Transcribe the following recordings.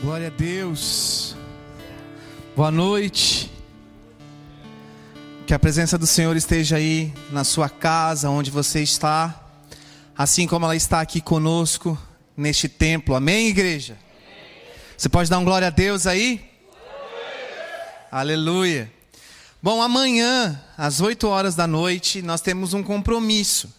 Glória a Deus. Boa noite. Que a presença do Senhor esteja aí na sua casa, onde você está, assim como ela está aqui conosco neste templo. Amém, igreja? Você pode dar um glória a Deus aí? Aleluia. Bom, amanhã, às 8 horas da noite, nós temos um compromisso.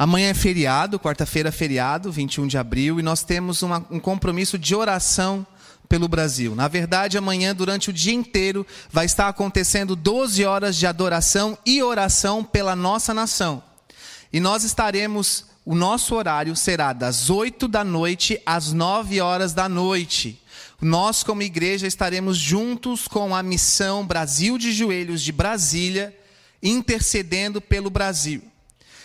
Amanhã é feriado, quarta-feira é feriado, 21 de abril, e nós temos uma, um compromisso de oração pelo Brasil. Na verdade, amanhã, durante o dia inteiro, vai estar acontecendo 12 horas de adoração e oração pela nossa nação. E nós estaremos, o nosso horário será das 8 da noite às 9 horas da noite. Nós, como igreja, estaremos juntos com a missão Brasil de Joelhos de Brasília, intercedendo pelo Brasil.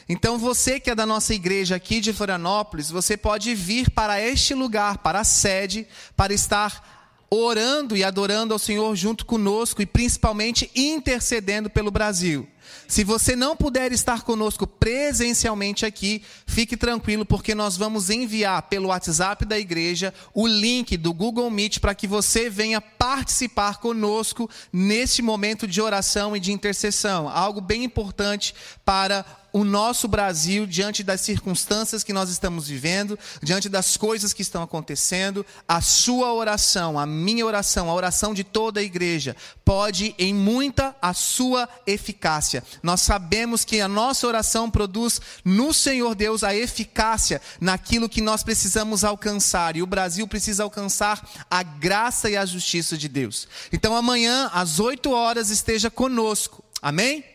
Então, você que é da nossa igreja aqui de Florianópolis, você pode vir para este lugar, para a sede, para estar orando e adorando ao Senhor junto conosco e principalmente intercedendo pelo Brasil. Se você não puder estar conosco presencialmente aqui, fique tranquilo, porque nós vamos enviar pelo WhatsApp da igreja o link do Google Meet para que você venha participar conosco neste momento de oração e de intercessão. Algo bem importante para o nosso Brasil diante das circunstâncias que nós estamos vivendo, diante das coisas que estão acontecendo. A sua oração, a minha oração, a oração de toda a igreja, pode em muita a sua eficácia. Nós sabemos que a nossa oração produz no Senhor Deus a eficácia naquilo que nós precisamos alcançar. E o Brasil precisa alcançar a graça e a justiça de Deus. Então amanhã, às 8 horas, esteja conosco. Amém?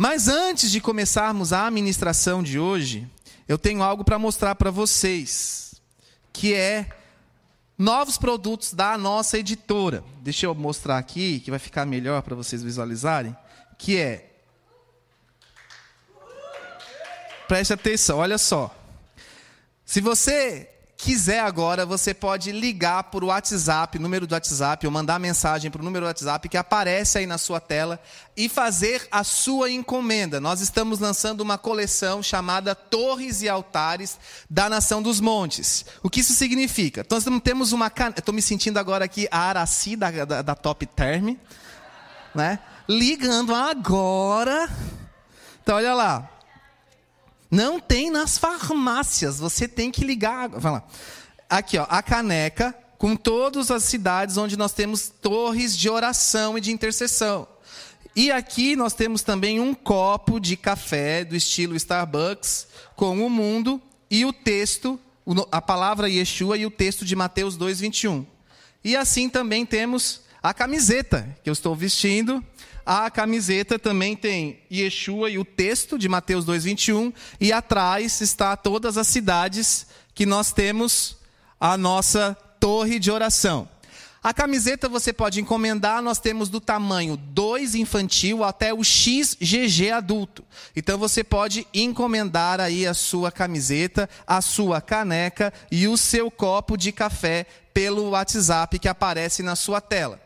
Mas antes de começarmos a administração de hoje, eu tenho algo para mostrar para vocês, que é novos produtos da nossa editora. Deixa eu mostrar aqui, que vai ficar melhor para vocês visualizarem, que é Preste atenção, olha só. Se você quiser agora, você pode ligar por WhatsApp, número do WhatsApp, ou mandar mensagem para o número do WhatsApp que aparece aí na sua tela e fazer a sua encomenda. Nós estamos lançando uma coleção chamada Torres e Altares da Nação dos Montes. O que isso significa? Então, nós temos uma. Estou me sentindo agora aqui a Araci da, da, da Top Term, né? Ligando agora. Então, olha lá. Não tem nas farmácias, você tem que ligar. Vai lá. Aqui, ó, a caneca com todas as cidades onde nós temos torres de oração e de intercessão. E aqui nós temos também um copo de café do estilo Starbucks com o mundo e o texto, a palavra Yeshua e o texto de Mateus 2:21. E assim também temos a camiseta que eu estou vestindo a camiseta também tem Yeshua e o texto de Mateus 2:21 e atrás está todas as cidades que nós temos a nossa torre de oração. A camiseta você pode encomendar, nós temos do tamanho 2 infantil até o XGG adulto. Então você pode encomendar aí a sua camiseta, a sua caneca e o seu copo de café pelo WhatsApp que aparece na sua tela.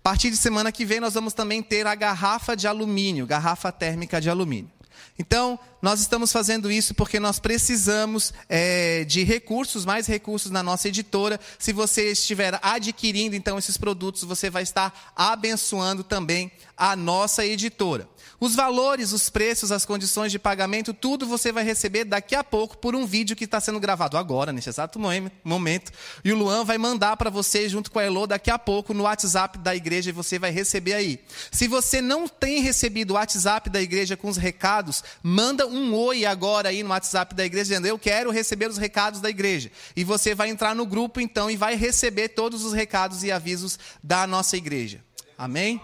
A partir de semana que vem, nós vamos também ter a garrafa de alumínio, garrafa térmica de alumínio. Então, nós estamos fazendo isso porque nós precisamos é, de recursos, mais recursos na nossa editora. Se você estiver adquirindo, então, esses produtos, você vai estar abençoando também a nossa editora. Os valores, os preços, as condições de pagamento, tudo você vai receber daqui a pouco por um vídeo que está sendo gravado agora, nesse exato momento. E o Luan vai mandar para você, junto com a Elo, daqui a pouco no WhatsApp da igreja e você vai receber aí. Se você não tem recebido o WhatsApp da igreja com os recados, manda um oi agora aí no WhatsApp da igreja, dizendo: Eu quero receber os recados da igreja. E você vai entrar no grupo então e vai receber todos os recados e avisos da nossa igreja. Amém?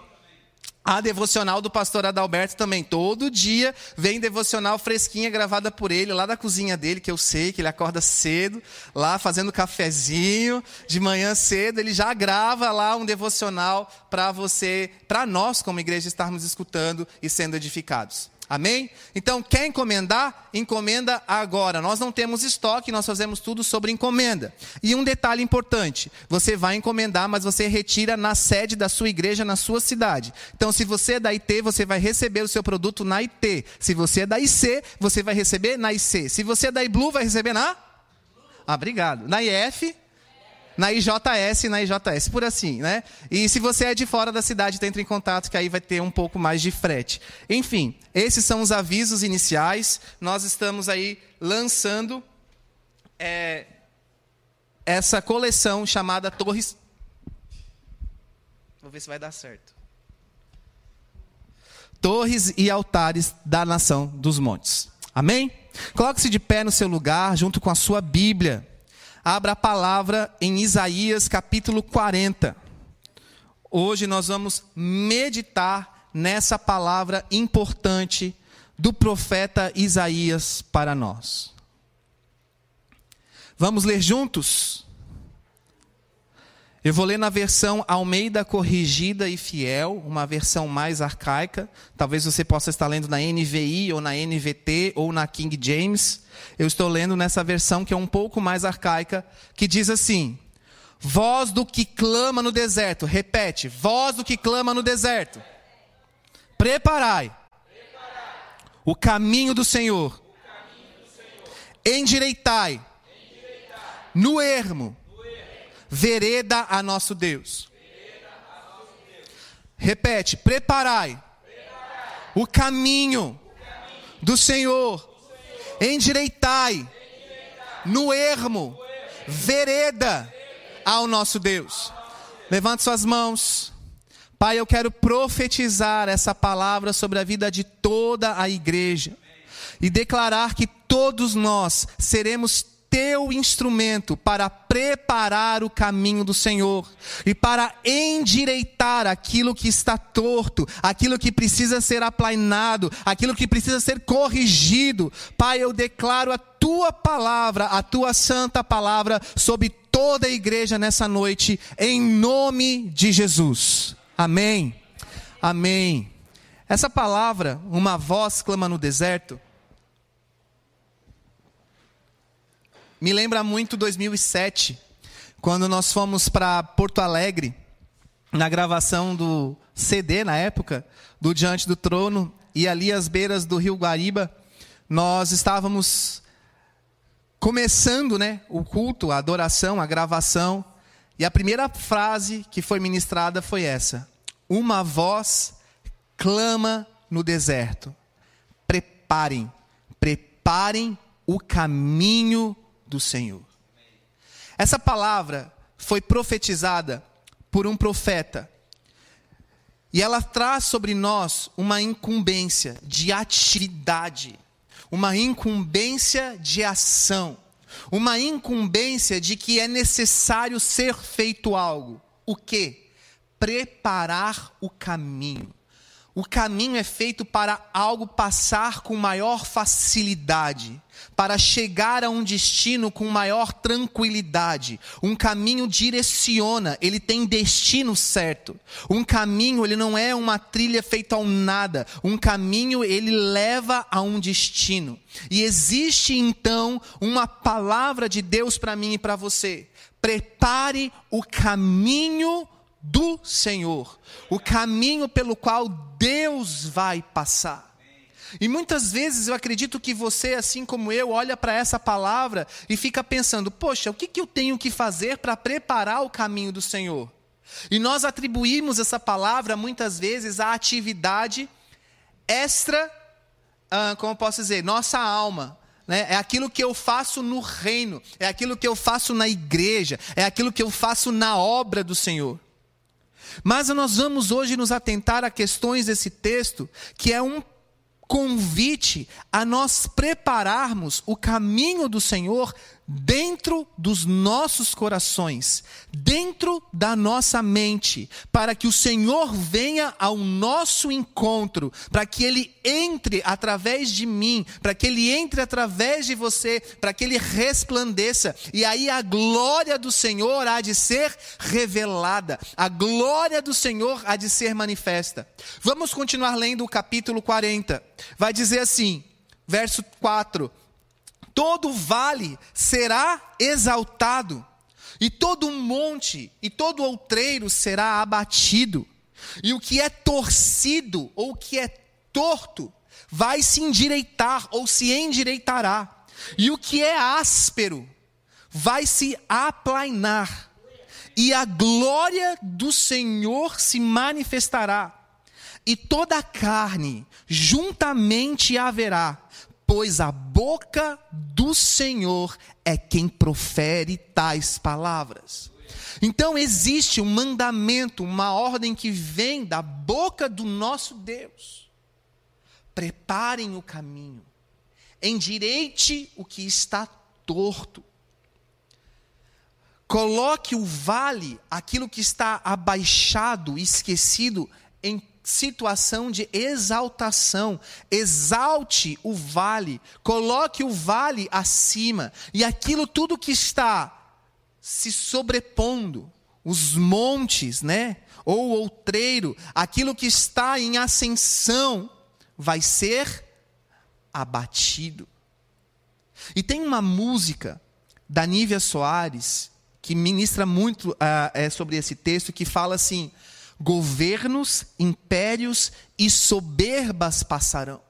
A devocional do pastor Adalberto também. Todo dia vem devocional fresquinha gravada por ele, lá da cozinha dele, que eu sei que ele acorda cedo, lá fazendo cafezinho, de manhã cedo, ele já grava lá um devocional para você, para nós como igreja estarmos escutando e sendo edificados. Amém? Então, quer encomendar? Encomenda agora. Nós não temos estoque, nós fazemos tudo sobre encomenda. E um detalhe importante: você vai encomendar, mas você retira na sede da sua igreja, na sua cidade. Então, se você é da IT, você vai receber o seu produto na IT. Se você é da IC, você vai receber na IC. Se você é da IBLU, vai receber na? Ah, obrigado. Na IF? Na IJS e na IJS, por assim, né? E se você é de fora da cidade, entre em contato que aí vai ter um pouco mais de frete. Enfim, esses são os avisos iniciais. Nós estamos aí lançando é, essa coleção chamada Torres. Vou ver se vai dar certo. Torres e altares da nação dos montes. Amém? Coloque-se de pé no seu lugar, junto com a sua Bíblia. Abra a palavra em Isaías capítulo 40. Hoje nós vamos meditar nessa palavra importante do profeta Isaías para nós. Vamos ler juntos? Eu vou ler na versão Almeida Corrigida e Fiel, uma versão mais arcaica. Talvez você possa estar lendo na NVI ou na NVT ou na King James. Eu estou lendo nessa versão que é um pouco mais arcaica, que diz assim: Voz do que clama no deserto. Repete: Voz do que clama no deserto. Preparai o caminho do Senhor. Endireitai no ermo vereda a nosso Deus. Repete: preparai o caminho do Senhor, endireitai no ermo vereda ao nosso Deus. Levante suas mãos. Pai, eu quero profetizar essa palavra sobre a vida de toda a igreja e declarar que todos nós seremos teu instrumento para preparar o caminho do Senhor e para endireitar aquilo que está torto, aquilo que precisa ser aplainado, aquilo que precisa ser corrigido. Pai, eu declaro a tua palavra, a tua santa palavra sobre toda a igreja nessa noite, em nome de Jesus. Amém. Amém. Essa palavra, uma voz clama no deserto, Me lembra muito 2007, quando nós fomos para Porto Alegre, na gravação do CD na época, do Diante do Trono, e ali às beiras do Rio Guariba, nós estávamos começando né, o culto, a adoração, a gravação, e a primeira frase que foi ministrada foi essa: Uma voz clama no deserto. Preparem, preparem o caminho do Senhor. Essa palavra foi profetizada por um profeta. E ela traz sobre nós uma incumbência de atividade, uma incumbência de ação, uma incumbência de que é necessário ser feito algo. O que? Preparar o caminho. O caminho é feito para algo passar com maior facilidade, para chegar a um destino com maior tranquilidade. Um caminho direciona, ele tem destino certo. Um caminho, ele não é uma trilha feita ao nada. Um caminho, ele leva a um destino. E existe então uma palavra de Deus para mim e para você. Prepare o caminho do Senhor, o caminho pelo qual Deus vai passar. E muitas vezes eu acredito que você, assim como eu, olha para essa palavra e fica pensando: poxa, o que, que eu tenho que fazer para preparar o caminho do Senhor? E nós atribuímos essa palavra muitas vezes à atividade extra, ah, como posso dizer, nossa alma. Né? É aquilo que eu faço no reino, é aquilo que eu faço na igreja, é aquilo que eu faço na obra do Senhor. Mas nós vamos hoje nos atentar a questões desse texto, que é um convite a nós prepararmos o caminho do Senhor dentro dos nossos corações, dentro da nossa mente, para que o Senhor venha ao nosso encontro, para que Ele entre através de mim, para que Ele entre através de você, para que Ele resplandeça, e aí a glória do Senhor há de ser revelada, a glória do Senhor há de ser manifesta. Vamos continuar lendo o capítulo 40, vai dizer assim, verso 4 todo vale será exaltado, e todo monte e todo outreiro será abatido, e o que é torcido ou o que é torto vai se endireitar ou se endireitará, e o que é áspero vai se aplainar. e a glória do Senhor se manifestará, e toda a carne juntamente haverá, pois a boca do Senhor é quem profere tais palavras. Então existe um mandamento, uma ordem que vem da boca do nosso Deus. Preparem o caminho, endireite o que está torto. Coloque o vale, aquilo que está abaixado, esquecido, em situação de exaltação. Exalte o vale, coloque o vale acima, e aquilo tudo que está se sobrepondo, os montes, né? Ou outreiro, aquilo que está em ascensão, vai ser abatido. E tem uma música da Nívia Soares que ministra muito uh, é, sobre esse texto, que fala assim: governos, impérios e soberbas passarão.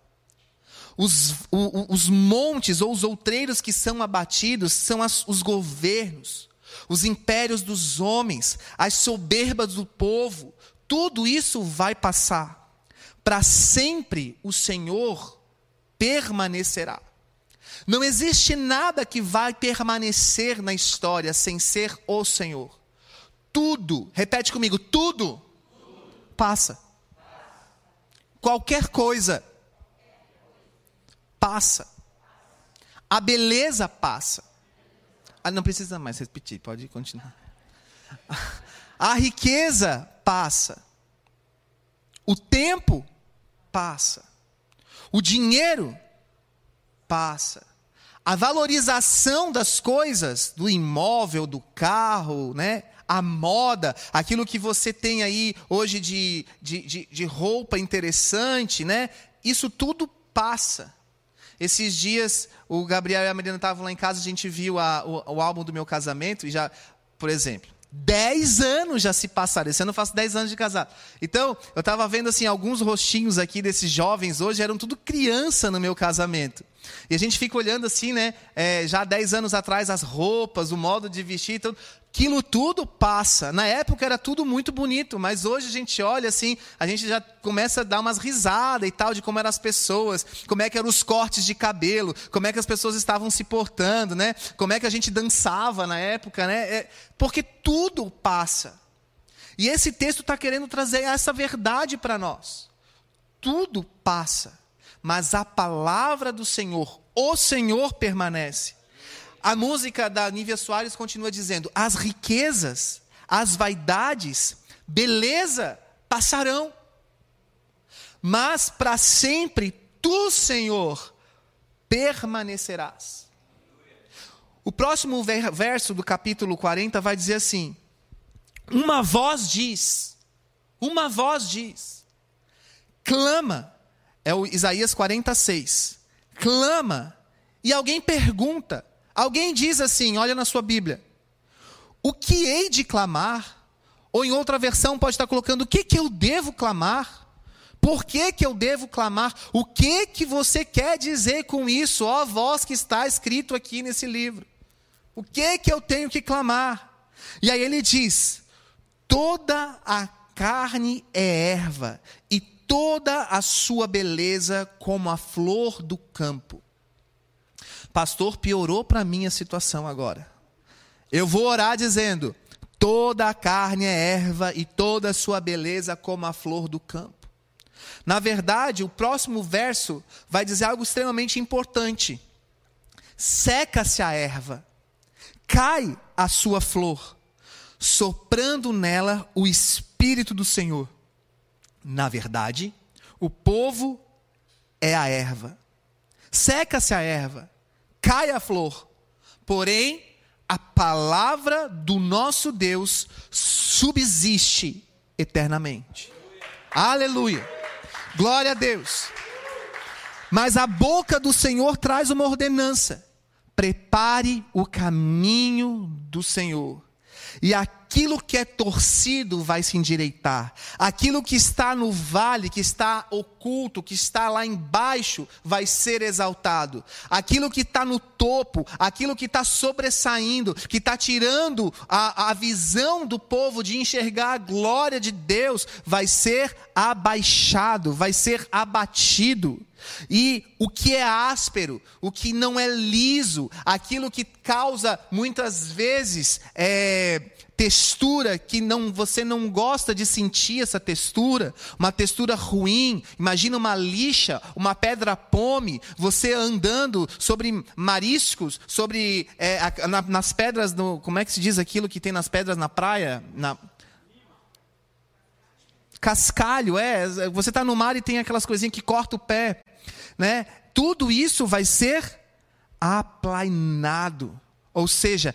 Os, o, os montes ou os outreiros que são abatidos são as, os governos os impérios dos homens, as soberbas do povo, tudo isso vai passar. Para sempre o Senhor permanecerá. Não existe nada que vai permanecer na história sem ser o Senhor. Tudo, repete comigo, tudo, passa. Qualquer coisa passa. A beleza passa. Ah, não precisa mais repetir, pode continuar. A riqueza passa. O tempo passa. O dinheiro passa. A valorização das coisas, do imóvel, do carro, né? A moda, aquilo que você tem aí hoje de, de, de, de roupa interessante, né? isso tudo passa. Esses dias, o Gabriel e a Marina estavam lá em casa, a gente viu a, o, o, álbum do meu casamento, e já, por exemplo, 10 anos já se passaram. Esse ano eu faço 10 anos de casado. Então, eu estava vendo assim alguns rostinhos aqui desses jovens hoje, eram tudo criança no meu casamento. E a gente fica olhando assim, né? É, já 10 anos atrás, as roupas, o modo de vestir. Então, aquilo tudo passa. Na época era tudo muito bonito, mas hoje a gente olha assim, a gente já começa a dar umas risadas e tal de como eram as pessoas, como é que eram os cortes de cabelo, como é que as pessoas estavam se portando, né? Como é que a gente dançava na época, né? É, porque tudo passa. E esse texto está querendo trazer essa verdade para nós. Tudo passa, mas a palavra do Senhor, o Senhor permanece. A música da Nívia Soares continua dizendo: as riquezas, as vaidades, beleza passarão, mas para sempre tu, Senhor, permanecerás. O próximo verso do capítulo 40 vai dizer assim: Uma voz diz, uma voz diz, clama, é o Isaías 46, clama, e alguém pergunta, Alguém diz assim, olha na sua Bíblia, o que hei de clamar? Ou em outra versão pode estar colocando, o que, que eu devo clamar? Por que, que eu devo clamar? O que que você quer dizer com isso, ó voz que está escrito aqui nesse livro? O que que eu tenho que clamar? E aí ele diz: toda a carne é erva, e toda a sua beleza como a flor do campo. Pastor, piorou para mim a situação agora. Eu vou orar dizendo: toda a carne é erva e toda a sua beleza como a flor do campo. Na verdade, o próximo verso vai dizer algo extremamente importante. Seca-se a erva, cai a sua flor, soprando nela o Espírito do Senhor. Na verdade, o povo é a erva. Seca-se a erva, cai a flor. Porém, a palavra do nosso Deus subsiste eternamente. Aleluia. Glória a Deus. Mas a boca do Senhor traz uma ordenança: prepare o caminho do Senhor, e a aquilo que é torcido vai se endireitar, aquilo que está no vale, que está oculto, que está lá embaixo, vai ser exaltado, aquilo que está no topo, aquilo que está sobressaindo, que está tirando a, a visão do povo de enxergar a glória de Deus, vai ser abaixado, vai ser abatido. E o que é áspero, o que não é liso, aquilo que causa muitas vezes é, textura que não, você não gosta de sentir essa textura, uma textura ruim. Imagina uma lixa, uma pedra pome, você andando sobre mariscos, sobre é, na, nas pedras, no, como é que se diz aquilo que tem nas pedras na praia? Na, cascalho, é. Você está no mar e tem aquelas coisinhas que corta o pé né? Tudo isso vai ser aplainado. Ou seja,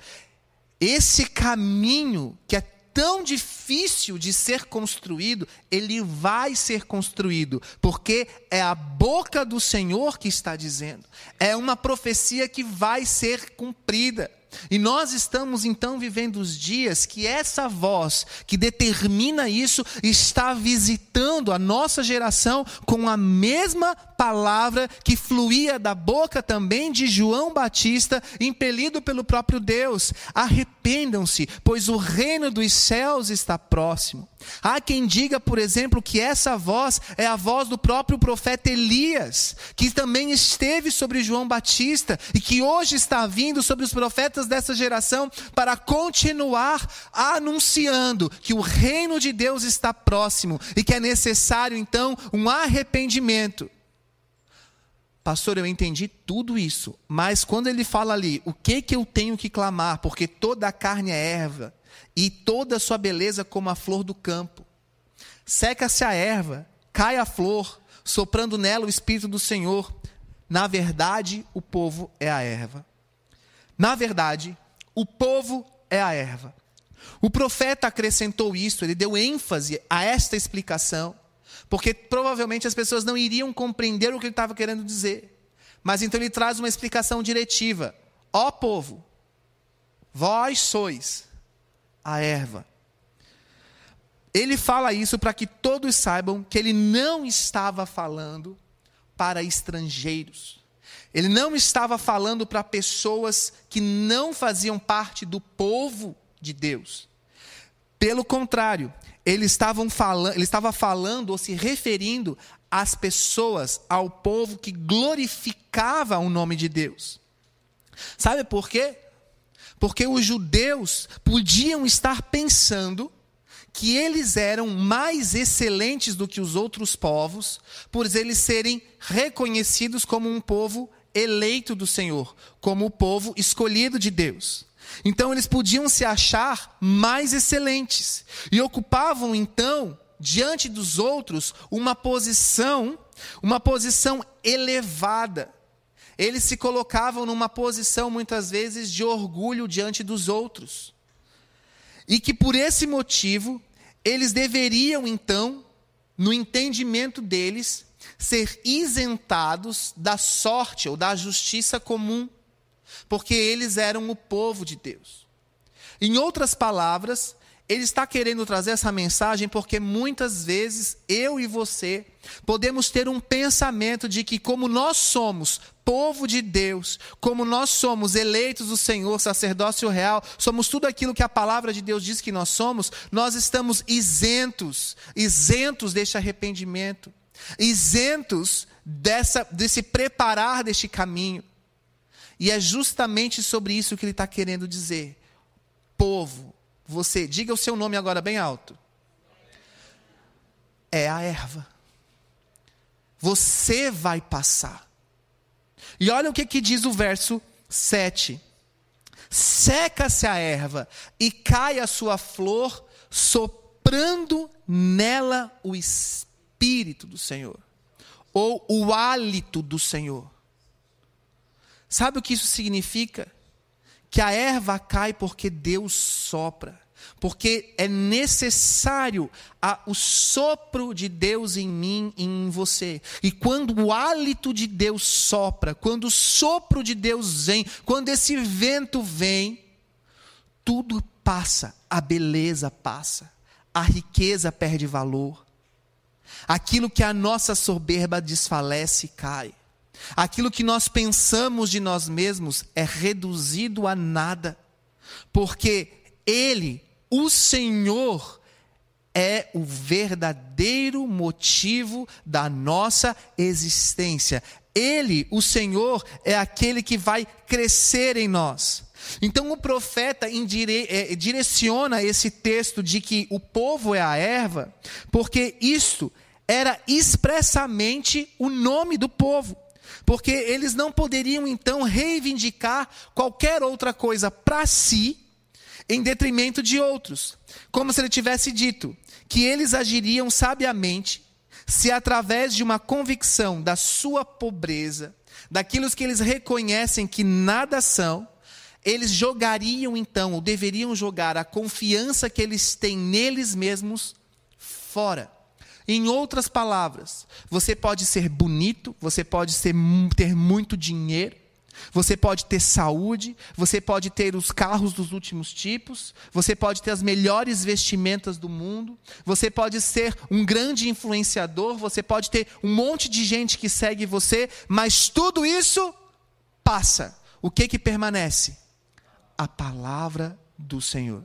esse caminho que é tão difícil de ser construído, ele vai ser construído, porque é a boca do Senhor que está dizendo. É uma profecia que vai ser cumprida. E nós estamos então vivendo os dias que essa voz que determina isso está visitando a nossa geração com a mesma palavra que fluía da boca também de João Batista, impelido pelo próprio Deus. Arrependam-se, pois o reino dos céus está próximo. Há quem diga, por exemplo, que essa voz é a voz do próprio profeta Elias, que também esteve sobre João Batista e que hoje está vindo sobre os profetas dessa geração para continuar anunciando que o reino de Deus está próximo e que é necessário então um arrependimento. Pastor, eu entendi tudo isso, mas quando ele fala ali, o que que eu tenho que clamar? Porque toda a carne é erva e toda a sua beleza como a flor do campo. Seca-se a erva, cai a flor, soprando nela o Espírito do Senhor. Na verdade, o povo é a erva. Na verdade, o povo é a erva. O profeta acrescentou isso, ele deu ênfase a esta explicação, porque provavelmente as pessoas não iriam compreender o que ele estava querendo dizer. Mas então ele traz uma explicação diretiva: Ó povo, vós sois a erva. Ele fala isso para que todos saibam que ele não estava falando para estrangeiros. Ele não estava falando para pessoas que não faziam parte do povo de Deus. Pelo contrário, ele, estavam falando, ele estava falando ou se referindo às pessoas, ao povo que glorificava o nome de Deus. Sabe por quê? Porque os judeus podiam estar pensando que eles eram mais excelentes do que os outros povos, por eles serem reconhecidos como um povo eleito do Senhor, como o povo escolhido de Deus. Então eles podiam se achar mais excelentes e ocupavam então diante dos outros uma posição, uma posição elevada eles se colocavam numa posição muitas vezes de orgulho diante dos outros. E que por esse motivo, eles deveriam então, no entendimento deles, ser isentados da sorte ou da justiça comum, porque eles eram o povo de Deus. Em outras palavras, ele está querendo trazer essa mensagem porque muitas vezes eu e você podemos ter um pensamento de que, como nós somos povo de Deus, como nós somos eleitos do Senhor, sacerdócio real, somos tudo aquilo que a palavra de Deus diz que nós somos, nós estamos isentos, isentos deste arrependimento, isentos dessa, desse preparar deste caminho. E é justamente sobre isso que ele está querendo dizer. Povo, você, diga o seu nome agora bem alto. É a erva. Você vai passar. E olha o que, que diz o verso 7. Seca-se a erva e cai a sua flor, soprando nela o Espírito do Senhor, ou o hálito do Senhor. Sabe o que isso significa? Que a erva cai porque Deus sopra porque é necessário o sopro de Deus em mim e em você. E quando o hálito de Deus sopra, quando o sopro de Deus vem, quando esse vento vem, tudo passa, a beleza passa, a riqueza perde valor. Aquilo que a nossa soberba desfalece cai. Aquilo que nós pensamos de nós mesmos é reduzido a nada, porque Ele, o Senhor, é o verdadeiro motivo da nossa existência. Ele, o Senhor, é aquele que vai crescer em nós. Então o profeta é, direciona esse texto de que o povo é a erva, porque isto era expressamente o nome do povo. Porque eles não poderiam então reivindicar qualquer outra coisa para si em detrimento de outros. Como se ele tivesse dito que eles agiriam sabiamente se através de uma convicção da sua pobreza, daquilo que eles reconhecem que nada são, eles jogariam então, ou deveriam jogar a confiança que eles têm neles mesmos fora. Em outras palavras, você pode ser bonito, você pode ser, ter muito dinheiro, você pode ter saúde, você pode ter os carros dos últimos tipos, você pode ter as melhores vestimentas do mundo, você pode ser um grande influenciador, você pode ter um monte de gente que segue você, mas tudo isso passa. O que que permanece? A palavra do Senhor.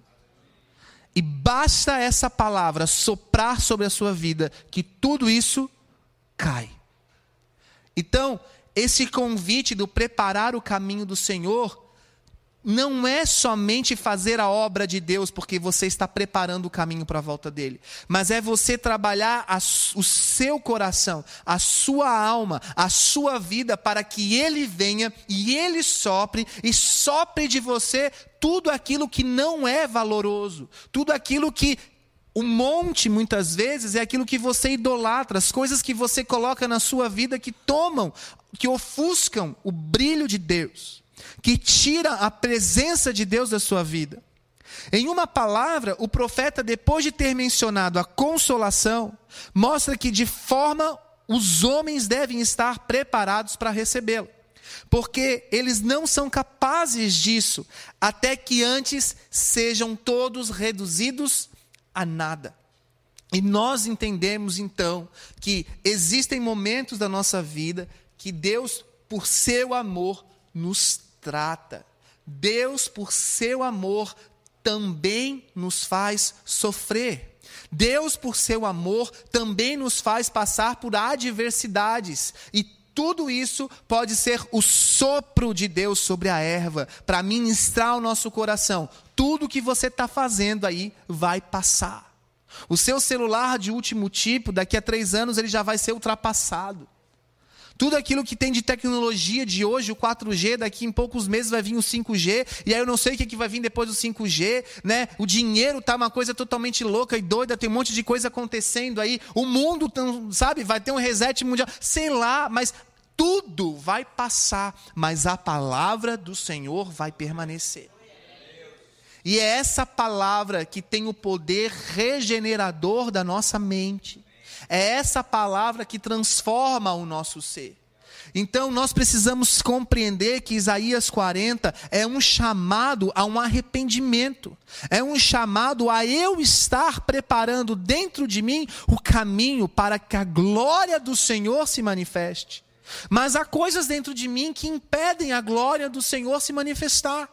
E basta essa palavra soprar sobre a sua vida que tudo isso cai. Então, esse convite do preparar o caminho do Senhor não é somente fazer a obra de Deus porque você está preparando o caminho para a volta dele, mas é você trabalhar a, o seu coração, a sua alma, a sua vida para que ele venha e ele sopre e sopre de você tudo aquilo que não é valoroso, tudo aquilo que o monte, muitas vezes, é aquilo que você idolatra, as coisas que você coloca na sua vida que tomam, que ofuscam o brilho de Deus, que tira a presença de Deus da sua vida. Em uma palavra, o profeta, depois de ter mencionado a consolação, mostra que de forma os homens devem estar preparados para recebê-la. Porque eles não são capazes disso, até que antes sejam todos reduzidos a nada. E nós entendemos então que existem momentos da nossa vida que Deus, por seu amor, nos trata. Deus, por seu amor, também nos faz sofrer. Deus, por seu amor, também nos faz passar por adversidades. E tudo isso pode ser o sopro de Deus sobre a erva, para ministrar o nosso coração. Tudo que você está fazendo aí vai passar. O seu celular de último tipo, daqui a três anos, ele já vai ser ultrapassado. Tudo aquilo que tem de tecnologia de hoje, o 4G, daqui em poucos meses vai vir o 5G, e aí eu não sei o que, que vai vir depois do 5G, né? O dinheiro tá uma coisa totalmente louca e doida, tem um monte de coisa acontecendo aí. O mundo, sabe, vai ter um reset mundial, sei lá, mas tudo vai passar, mas a palavra do Senhor vai permanecer. E é essa palavra que tem o poder regenerador da nossa mente. É essa palavra que transforma o nosso ser. Então nós precisamos compreender que Isaías 40 é um chamado a um arrependimento, é um chamado a eu estar preparando dentro de mim o caminho para que a glória do Senhor se manifeste. Mas há coisas dentro de mim que impedem a glória do Senhor se manifestar.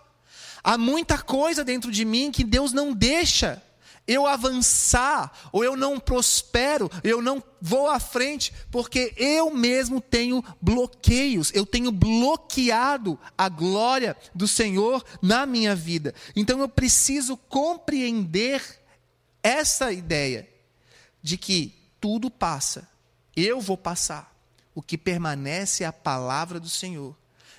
Há muita coisa dentro de mim que Deus não deixa eu avançar, ou eu não prospero, eu não vou à frente, porque eu mesmo tenho bloqueios, eu tenho bloqueado a glória do Senhor na minha vida. Então eu preciso compreender essa ideia de que tudo passa, eu vou passar. O que permanece é a palavra do Senhor.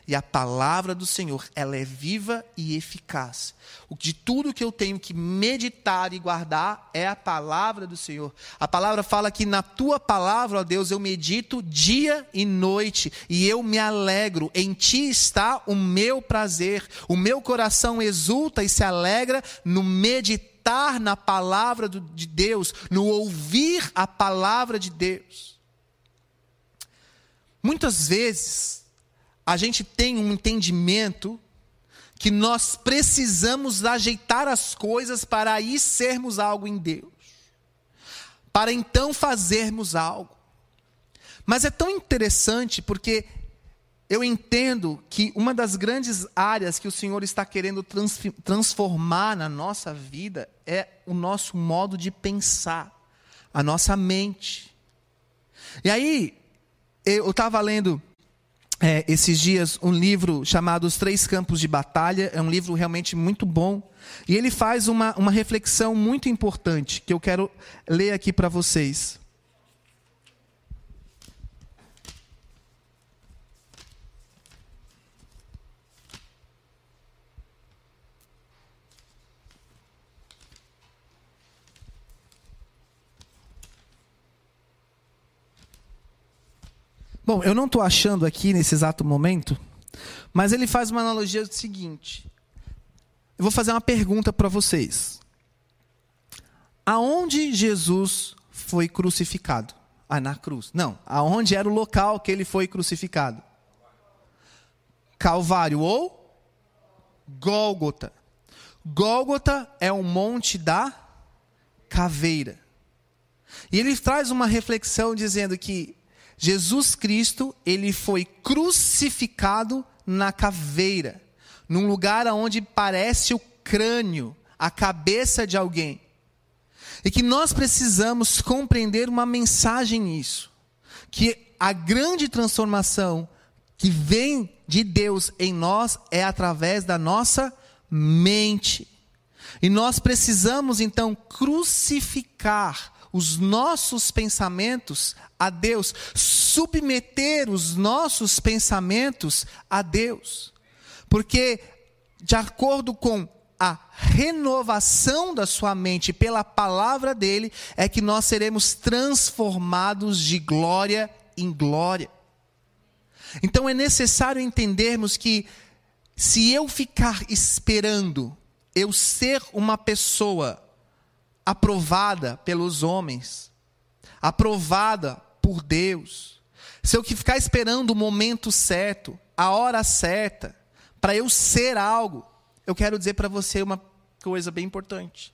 E a palavra do Senhor, ela é viva e eficaz. De tudo que eu tenho que meditar e guardar é a palavra do Senhor. A palavra fala que na tua palavra, ó Deus, eu medito dia e noite e eu me alegro. Em ti está o meu prazer. O meu coração exulta e se alegra no meditar na palavra de Deus, no ouvir a palavra de Deus. Muitas vezes, a gente tem um entendimento que nós precisamos ajeitar as coisas para aí sermos algo em Deus, para então fazermos algo. Mas é tão interessante porque eu entendo que uma das grandes áreas que o Senhor está querendo trans transformar na nossa vida é o nosso modo de pensar, a nossa mente. E aí, eu estava lendo é, esses dias um livro chamado Os Três Campos de Batalha, é um livro realmente muito bom, e ele faz uma, uma reflexão muito importante que eu quero ler aqui para vocês. Bom, eu não estou achando aqui nesse exato momento, mas ele faz uma analogia do seguinte. Eu vou fazer uma pergunta para vocês. Aonde Jesus foi crucificado? Ah, na cruz. Não, aonde era o local que ele foi crucificado? Calvário ou Gólgota. Gólgota é o monte da caveira. E ele traz uma reflexão dizendo que Jesus Cristo, ele foi crucificado na caveira, num lugar onde parece o crânio, a cabeça de alguém. E que nós precisamos compreender uma mensagem nisso, que a grande transformação que vem de Deus em nós é através da nossa mente. E nós precisamos então crucificar os nossos pensamentos a Deus, submeter os nossos pensamentos a Deus. Porque, de acordo com a renovação da sua mente pela palavra dele, é que nós seremos transformados de glória em glória. Então é necessário entendermos que, se eu ficar esperando eu ser uma pessoa aprovada pelos homens, aprovada por Deus. Se eu ficar esperando o momento certo, a hora certa, para eu ser algo, eu quero dizer para você uma coisa bem importante.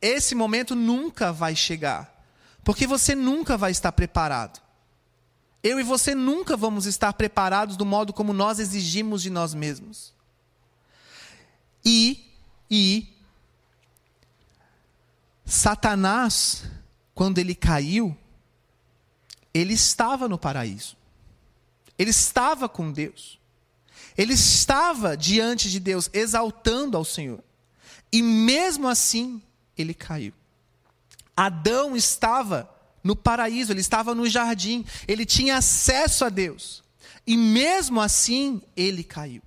Esse momento nunca vai chegar, porque você nunca vai estar preparado. Eu e você nunca vamos estar preparados do modo como nós exigimos de nós mesmos. E, e, Satanás, quando ele caiu, ele estava no paraíso. Ele estava com Deus. Ele estava diante de Deus, exaltando ao Senhor. E mesmo assim, ele caiu. Adão estava no paraíso, ele estava no jardim, ele tinha acesso a Deus. E mesmo assim, ele caiu.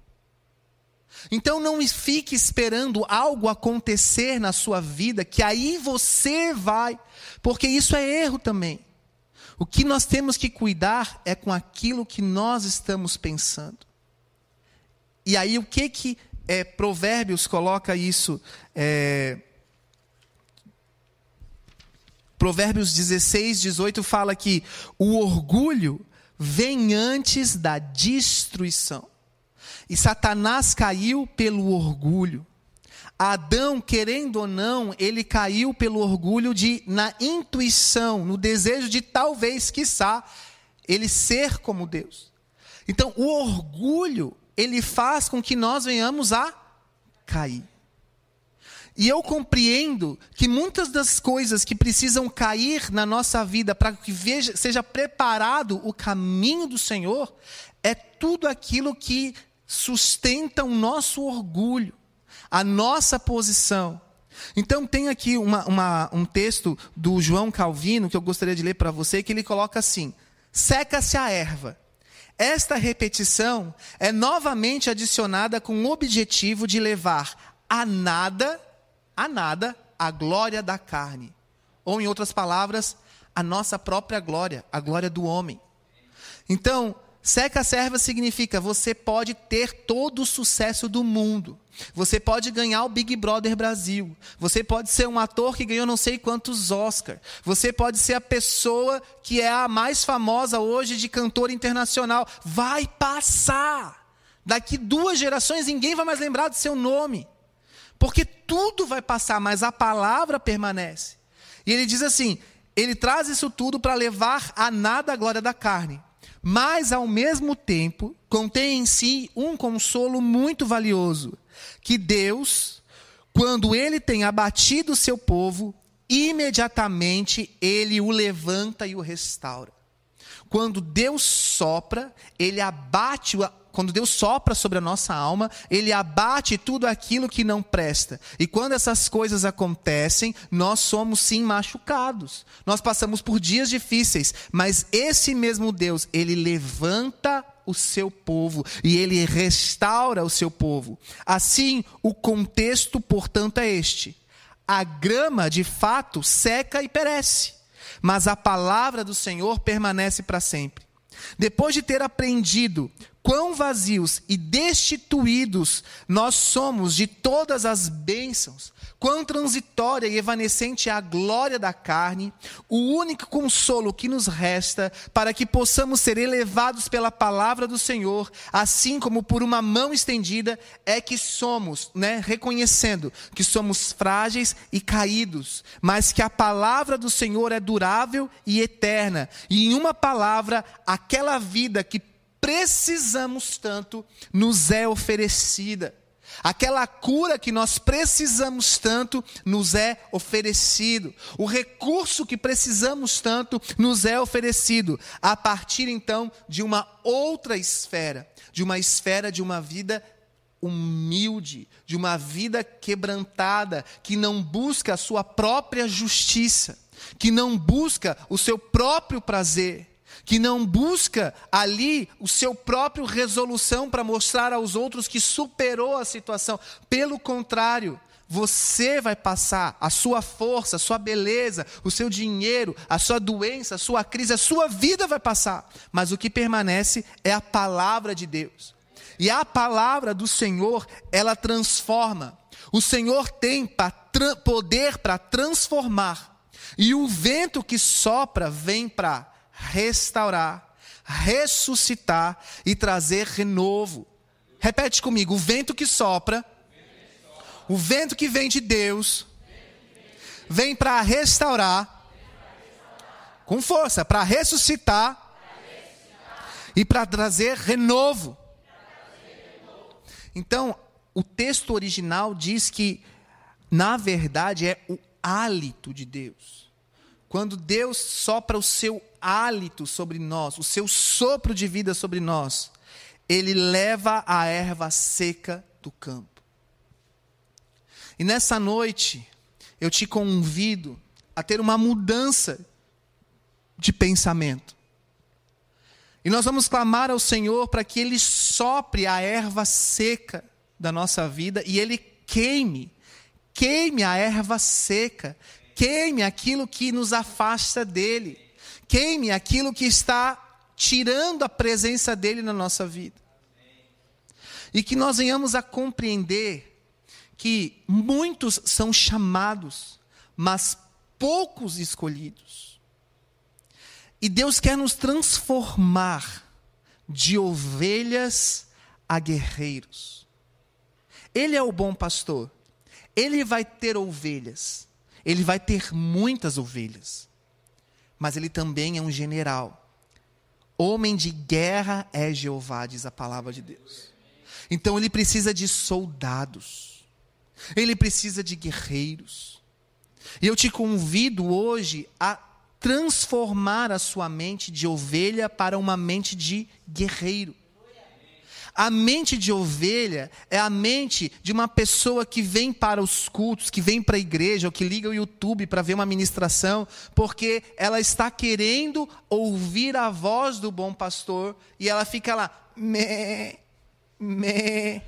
Então não fique esperando algo acontecer na sua vida, que aí você vai, porque isso é erro também. O que nós temos que cuidar é com aquilo que nós estamos pensando. E aí o que que é, Provérbios coloca isso? É, Provérbios 16, 18 fala que o orgulho vem antes da destruição. E Satanás caiu pelo orgulho. Adão, querendo ou não, ele caiu pelo orgulho de, na intuição, no desejo de talvez, quiçá, ele ser como Deus. Então, o orgulho, ele faz com que nós venhamos a cair. E eu compreendo que muitas das coisas que precisam cair na nossa vida para que veja, seja preparado o caminho do Senhor, é tudo aquilo que sustenta o nosso orgulho, a nossa posição. Então, tem aqui uma, uma, um texto do João Calvino que eu gostaria de ler para você, que ele coloca assim: seca-se a erva. Esta repetição é novamente adicionada com o objetivo de levar a nada, a nada, a glória da carne. Ou, em outras palavras, a nossa própria glória, a glória do homem. Então, Seca serva significa você pode ter todo o sucesso do mundo. Você pode ganhar o Big Brother Brasil. Você pode ser um ator que ganhou não sei quantos Oscars. Você pode ser a pessoa que é a mais famosa hoje de cantor internacional. Vai passar. Daqui duas gerações ninguém vai mais lembrar do seu nome. Porque tudo vai passar, mas a palavra permanece. E ele diz assim: ele traz isso tudo para levar a nada a glória da carne, mas ao mesmo tempo contém em si um consolo muito valioso, que Deus, quando ele tem abatido o seu povo, imediatamente ele o levanta e o restaura. Quando Deus sopra, ele abate quando Deus sopra sobre a nossa alma, Ele abate tudo aquilo que não presta. E quando essas coisas acontecem, nós somos sim machucados. Nós passamos por dias difíceis, mas esse mesmo Deus, Ele levanta o seu povo e ele restaura o seu povo. Assim, o contexto, portanto, é este: a grama de fato seca e perece, mas a palavra do Senhor permanece para sempre. Depois de ter aprendido quão vazios e destituídos nós somos de todas as bênçãos, quão transitória e evanescente é a glória da carne, o único consolo que nos resta para que possamos ser elevados pela palavra do Senhor, assim como por uma mão estendida, é que somos, né, reconhecendo que somos frágeis e caídos, mas que a palavra do Senhor é durável e eterna, e em uma palavra, aquela vida que precisamos tanto nos é oferecida. Aquela cura que nós precisamos tanto nos é oferecido. O recurso que precisamos tanto nos é oferecido. A partir então de uma outra esfera, de uma esfera de uma vida humilde, de uma vida quebrantada, que não busca a sua própria justiça, que não busca o seu próprio prazer que não busca ali o seu próprio resolução para mostrar aos outros que superou a situação. Pelo contrário, você vai passar a sua força, a sua beleza, o seu dinheiro, a sua doença, a sua crise, a sua vida vai passar. Mas o que permanece é a palavra de Deus. E a palavra do Senhor, ela transforma. O Senhor tem poder para transformar. E o vento que sopra vem para restaurar, ressuscitar e trazer renovo. Repete comigo: o vento que sopra, o vento que vem de Deus, vem para restaurar, com força, para ressuscitar e para trazer renovo. Então, o texto original diz que, na verdade, é o hálito de Deus. Quando Deus sopra o seu hálito sobre nós, o seu sopro de vida sobre nós, ele leva a erva seca do campo. E nessa noite, eu te convido a ter uma mudança de pensamento. E nós vamos clamar ao Senhor para que Ele sopre a erva seca da nossa vida e Ele queime, queime a erva seca Queime aquilo que nos afasta dele. Queime aquilo que está tirando a presença dele na nossa vida. E que nós venhamos a compreender que muitos são chamados, mas poucos escolhidos. E Deus quer nos transformar de ovelhas a guerreiros. Ele é o bom pastor. Ele vai ter ovelhas. Ele vai ter muitas ovelhas, mas ele também é um general. Homem de guerra é Jeová, diz a palavra de Deus. Então ele precisa de soldados, ele precisa de guerreiros. E eu te convido hoje a transformar a sua mente de ovelha para uma mente de guerreiro. A mente de ovelha é a mente de uma pessoa que vem para os cultos, que vem para a igreja, ou que liga o YouTube para ver uma ministração, porque ela está querendo ouvir a voz do bom pastor e ela fica lá, me, me.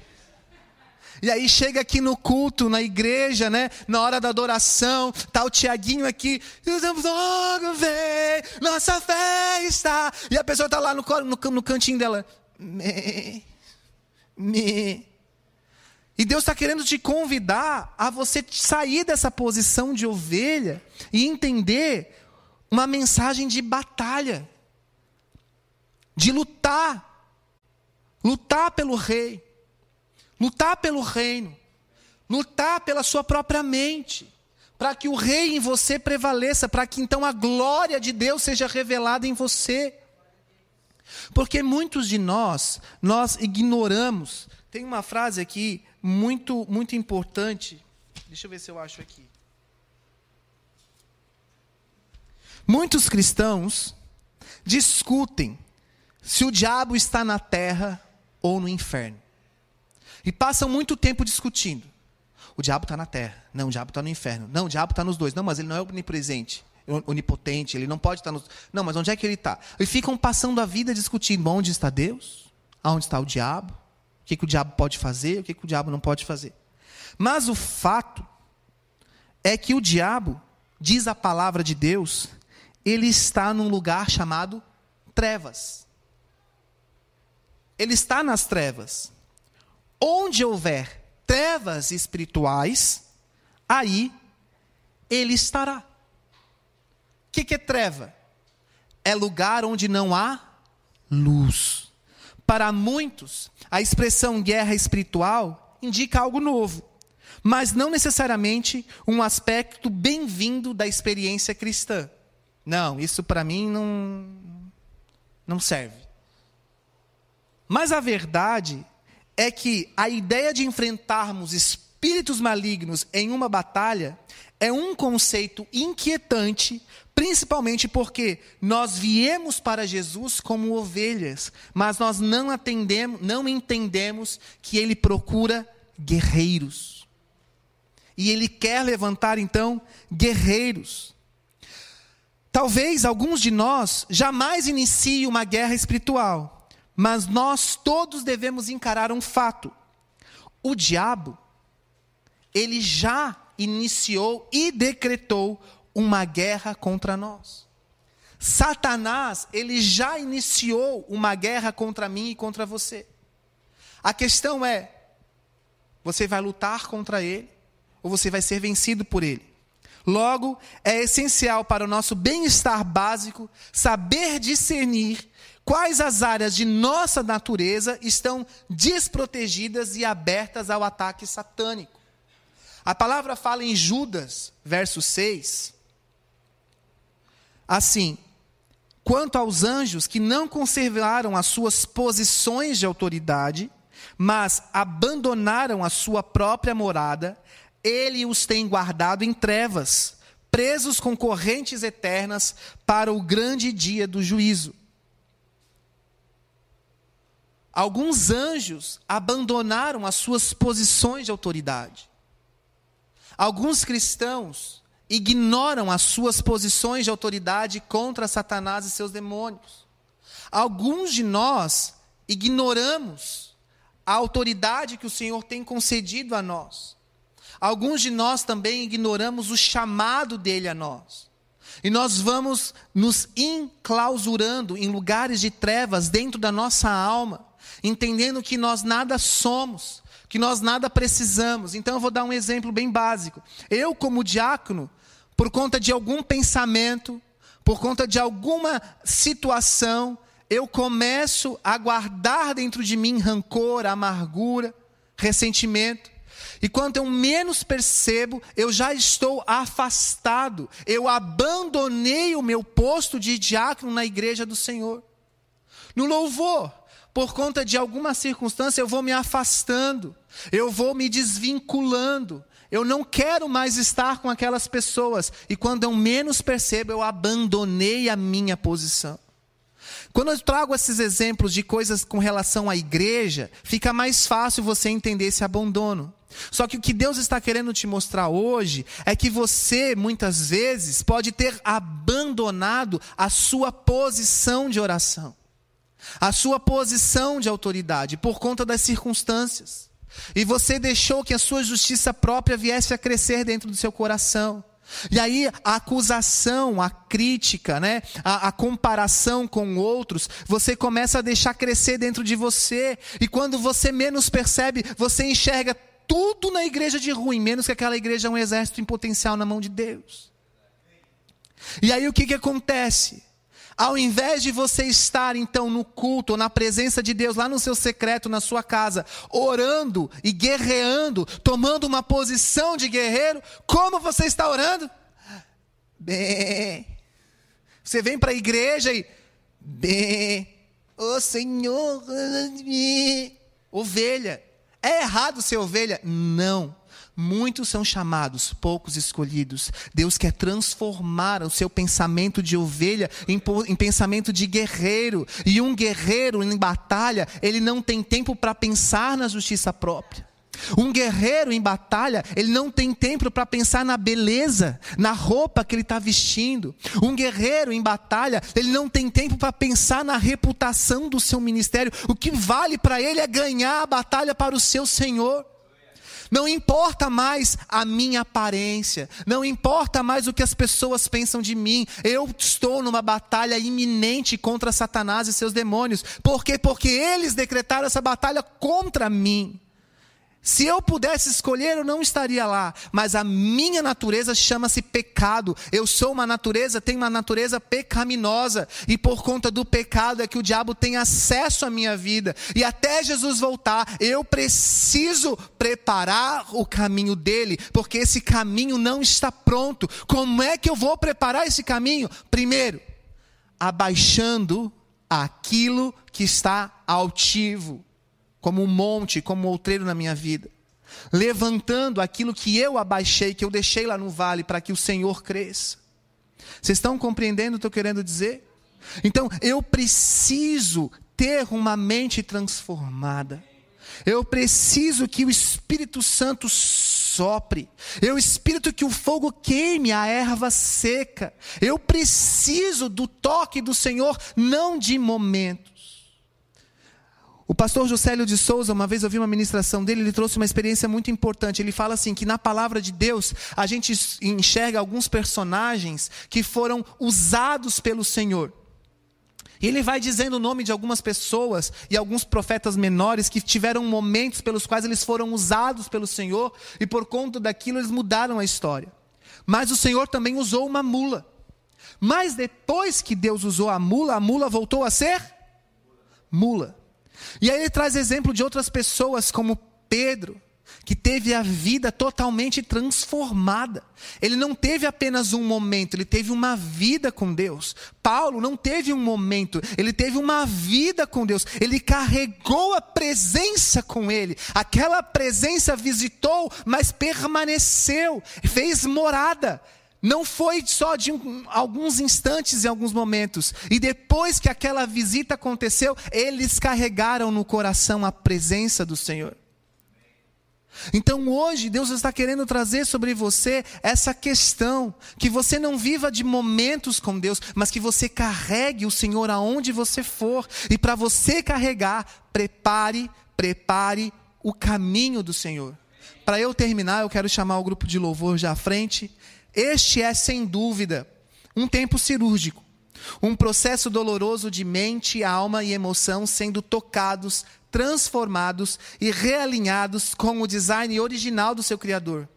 E aí chega aqui no culto, na igreja, né? Na hora da adoração, tá o Tiaguinho aqui, logo vem, nossa fé está. E a pessoa está lá no, no, no cantinho dela. Me, me. E Deus está querendo te convidar a você sair dessa posição de ovelha e entender uma mensagem de batalha, de lutar lutar pelo rei, lutar pelo reino, lutar pela sua própria mente, para que o rei em você prevaleça, para que então a glória de Deus seja revelada em você. Porque muitos de nós, nós ignoramos. Tem uma frase aqui muito muito importante. Deixa eu ver se eu acho aqui. Muitos cristãos discutem se o diabo está na terra ou no inferno. E passam muito tempo discutindo. O diabo está na terra. Não, o diabo está no inferno. Não, o diabo está nos dois. Não, mas ele não é onipresente, onipotente, ele não pode estar nos. Não, mas onde é que ele está? E ficam passando a vida discutindo onde está Deus, aonde está o diabo, o que, que o diabo pode fazer, o que, que o diabo não pode fazer. Mas o fato é que o diabo, diz a palavra de Deus, ele está num lugar chamado trevas. Ele está nas trevas. Onde houver trevas espirituais, aí ele estará. Que, que é treva? É lugar onde não há luz. Para muitos, a expressão guerra espiritual indica algo novo, mas não necessariamente um aspecto bem-vindo da experiência cristã. Não, isso para mim não, não serve. Mas a verdade é que a ideia de enfrentarmos espíritos malignos em uma batalha é um conceito inquietante, principalmente porque nós viemos para Jesus como ovelhas, mas nós não atendemos, não entendemos que ele procura guerreiros. E ele quer levantar então guerreiros. Talvez alguns de nós jamais iniciem uma guerra espiritual, mas nós todos devemos encarar um fato. O diabo, ele já iniciou e decretou uma guerra contra nós. Satanás, ele já iniciou uma guerra contra mim e contra você. A questão é: você vai lutar contra ele ou você vai ser vencido por ele? Logo, é essencial para o nosso bem-estar básico saber discernir quais as áreas de nossa natureza estão desprotegidas e abertas ao ataque satânico. A palavra fala em Judas, verso 6, assim: quanto aos anjos que não conservaram as suas posições de autoridade, mas abandonaram a sua própria morada, ele os tem guardado em trevas, presos com correntes eternas para o grande dia do juízo. Alguns anjos abandonaram as suas posições de autoridade. Alguns cristãos ignoram as suas posições de autoridade contra Satanás e seus demônios. Alguns de nós ignoramos a autoridade que o Senhor tem concedido a nós. Alguns de nós também ignoramos o chamado dele a nós. E nós vamos nos enclausurando em lugares de trevas dentro da nossa alma, entendendo que nós nada somos, que nós nada precisamos. Então eu vou dar um exemplo bem básico. Eu, como diácono, por conta de algum pensamento, por conta de alguma situação, eu começo a guardar dentro de mim rancor, amargura, ressentimento. E quanto eu menos percebo, eu já estou afastado. Eu abandonei o meu posto de diácono na igreja do Senhor. No louvor, por conta de alguma circunstância, eu vou me afastando. Eu vou me desvinculando. Eu não quero mais estar com aquelas pessoas. E quando eu menos percebo, eu abandonei a minha posição. Quando eu trago esses exemplos de coisas com relação à igreja, fica mais fácil você entender esse abandono. Só que o que Deus está querendo te mostrar hoje é que você, muitas vezes, pode ter abandonado a sua posição de oração, a sua posição de autoridade, por conta das circunstâncias. E você deixou que a sua justiça própria viesse a crescer dentro do seu coração. E aí a acusação, a crítica, né, a, a, comparação com outros, você começa a deixar crescer dentro de você. E quando você menos percebe, você enxerga tudo na igreja de ruim, menos que aquela igreja é um exército em potencial na mão de Deus. E aí o que, que acontece? Ao invés de você estar então no culto, na presença de Deus, lá no seu secreto, na sua casa, orando e guerreando, tomando uma posição de guerreiro, como você está orando? Bem. Você vem para a igreja e. Bem. Ô oh, Senhor. Ovelha. É errado ser ovelha? Não. Muitos são chamados, poucos escolhidos. Deus quer transformar o seu pensamento de ovelha em, em, pensamento de guerreiro. E um guerreiro em batalha, ele não tem tempo para pensar na justiça própria. Um guerreiro em batalha, ele não tem tempo para pensar na beleza, na roupa que ele está vestindo. Um guerreiro em batalha, ele não tem tempo para pensar na reputação do seu ministério. O que vale para ele é ganhar a batalha para o seu Senhor. Não importa mais a minha aparência, não importa mais o que as pessoas pensam de mim. Eu estou numa batalha iminente contra Satanás e seus demônios. Por quê? Porque eles decretaram essa batalha contra mim. Se eu pudesse escolher, eu não estaria lá. Mas a minha natureza chama-se pecado. Eu sou uma natureza, tenho uma natureza pecaminosa. E por conta do pecado é que o diabo tem acesso à minha vida. E até Jesus voltar, eu preciso preparar o caminho dele. Porque esse caminho não está pronto. Como é que eu vou preparar esse caminho? Primeiro, abaixando aquilo que está altivo como um monte, como um outreiro na minha vida, levantando aquilo que eu abaixei, que eu deixei lá no vale, para que o Senhor cresça. Vocês estão compreendendo o que eu estou querendo dizer? Então, eu preciso ter uma mente transformada. Eu preciso que o Espírito Santo sopre. Eu espírito que o fogo queime a erva seca. Eu preciso do toque do Senhor, não de momento. O pastor Juscelio de Souza, uma vez eu vi uma ministração dele, ele trouxe uma experiência muito importante. Ele fala assim: que na palavra de Deus a gente enxerga alguns personagens que foram usados pelo Senhor. E ele vai dizendo o nome de algumas pessoas e alguns profetas menores que tiveram momentos pelos quais eles foram usados pelo Senhor e por conta daquilo eles mudaram a história. Mas o Senhor também usou uma mula. Mas depois que Deus usou a mula, a mula voltou a ser mula. E aí ele traz exemplo de outras pessoas, como Pedro, que teve a vida totalmente transformada. Ele não teve apenas um momento, ele teve uma vida com Deus. Paulo não teve um momento, ele teve uma vida com Deus. Ele carregou a presença com ele. Aquela presença visitou, mas permaneceu, fez morada. Não foi só de um, alguns instantes e alguns momentos. E depois que aquela visita aconteceu, eles carregaram no coração a presença do Senhor. Então hoje Deus está querendo trazer sobre você essa questão, que você não viva de momentos com Deus, mas que você carregue o Senhor aonde você for. E para você carregar, prepare, prepare o caminho do Senhor. Para eu terminar, eu quero chamar o grupo de louvor já à frente. Este é, sem dúvida, um tempo cirúrgico, um processo doloroso de mente, alma e emoção sendo tocados, transformados e realinhados com o design original do seu Criador.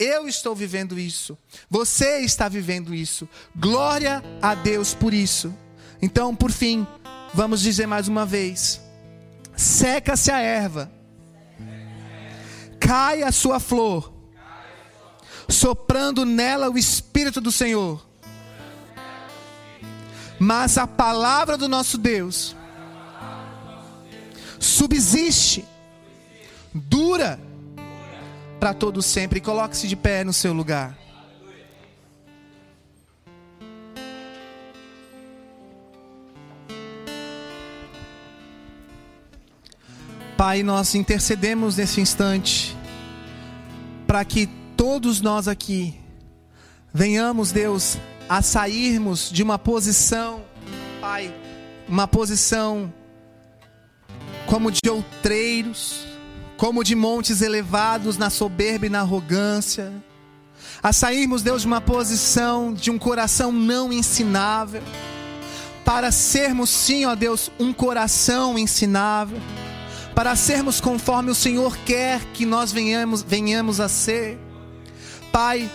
Eu estou vivendo isso. Você está vivendo isso. Glória a Deus por isso. Então, por fim, vamos dizer mais uma vez: seca-se a erva, cai a sua flor soprando nela o Espírito do Senhor. Mas a palavra do nosso Deus subsiste, dura para todo sempre. Coloque-se de pé no seu lugar. Pai, nós intercedemos nesse instante para que todos nós aqui venhamos, Deus, a sairmos de uma posição, Pai, uma posição como de outreiros, como de montes elevados na soberba e na arrogância, a sairmos, Deus, de uma posição de um coração não ensinável, para sermos, sim, ó Deus, um coração ensinável, para sermos conforme o Senhor quer que nós venhamos, venhamos a ser. Pai,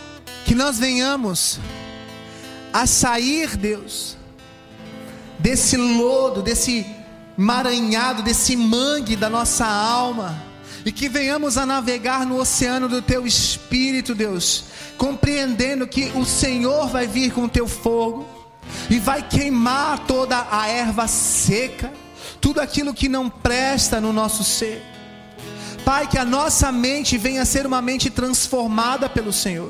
que nós venhamos a sair, Deus, desse lodo, desse maranhado, desse mangue da nossa alma, e que venhamos a navegar no oceano do teu espírito, Deus, compreendendo que o Senhor vai vir com o teu fogo e vai queimar toda a erva seca, tudo aquilo que não presta no nosso ser. Pai, que a nossa mente venha a ser uma mente transformada pelo Senhor.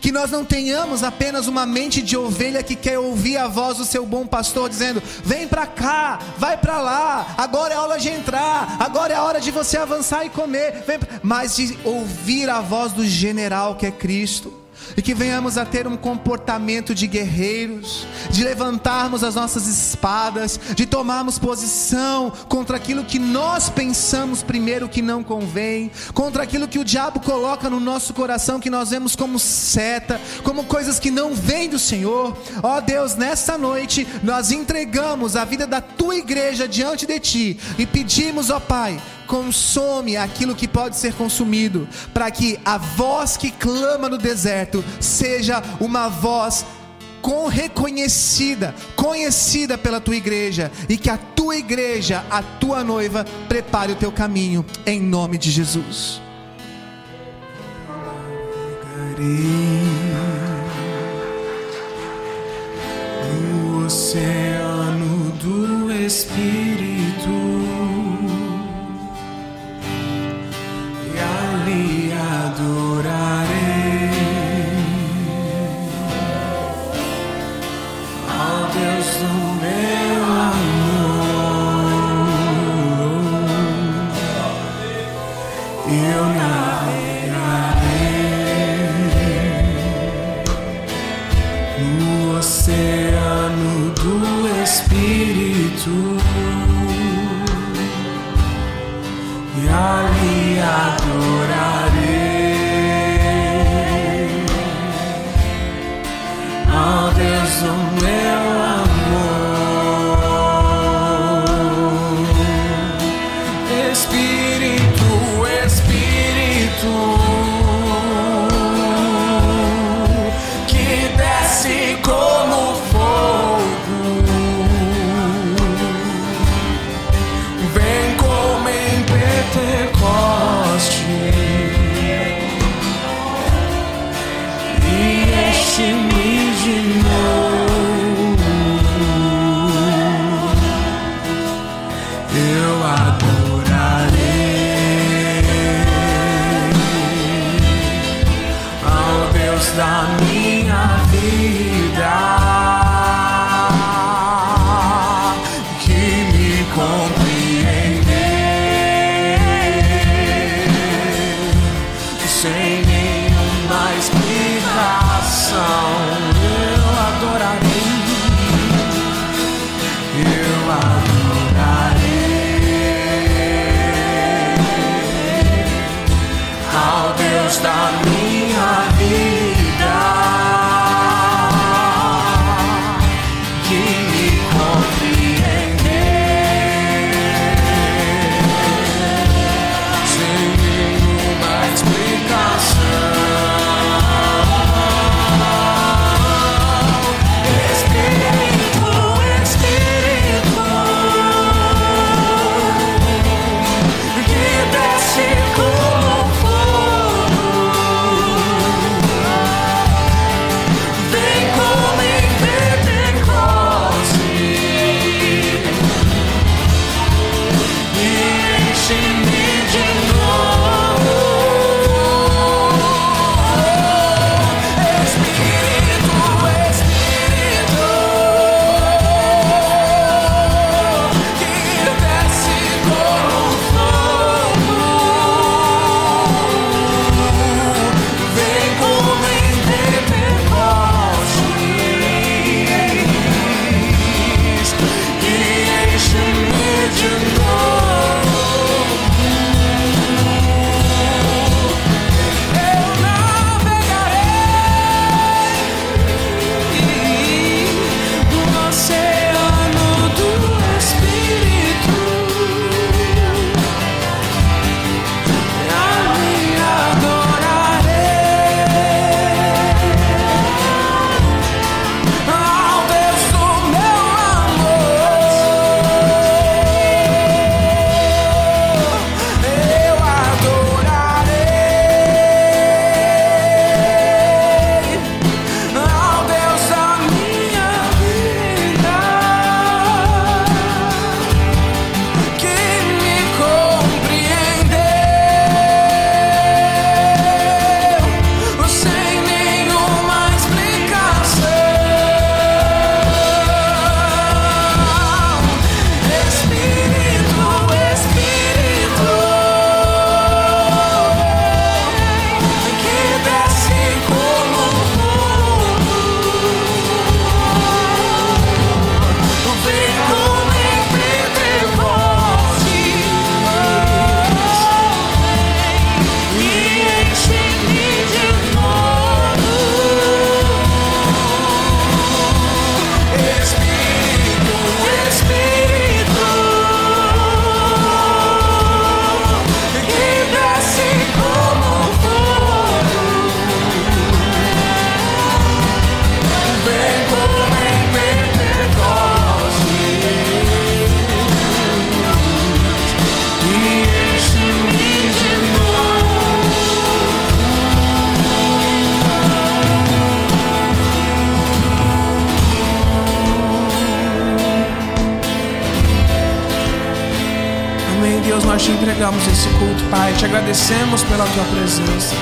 Que nós não tenhamos apenas uma mente de ovelha que quer ouvir a voz do seu bom pastor dizendo: vem para cá, vai para lá, agora é hora de entrar, agora é hora de você avançar e comer, mas de ouvir a voz do general que é Cristo e que venhamos a ter um comportamento de guerreiros, de levantarmos as nossas espadas, de tomarmos posição contra aquilo que nós pensamos primeiro que não convém, contra aquilo que o diabo coloca no nosso coração que nós vemos como seta, como coisas que não vêm do Senhor. Ó oh Deus, nesta noite nós entregamos a vida da tua igreja diante de ti e pedimos, ó oh Pai, consome aquilo que pode ser consumido, para que a voz que clama no deserto seja uma voz com reconhecida, conhecida pela tua igreja, e que a tua igreja, a tua noiva, prepare o teu caminho, em nome de Jesus. No oceano do Espírito. Maria.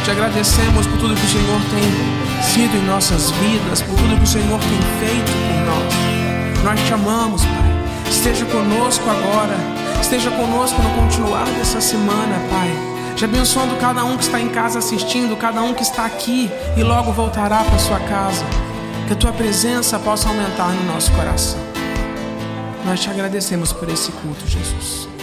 Te agradecemos por tudo que o Senhor tem sido em nossas vidas, por tudo que o Senhor tem feito por nós. Nós te amamos, Pai. Esteja conosco agora. Esteja conosco no continuar dessa semana, Pai. Te abençoando cada um que está em casa assistindo, cada um que está aqui e logo voltará para sua casa. Que a tua presença possa aumentar no nosso coração. Nós te agradecemos por esse culto, Jesus.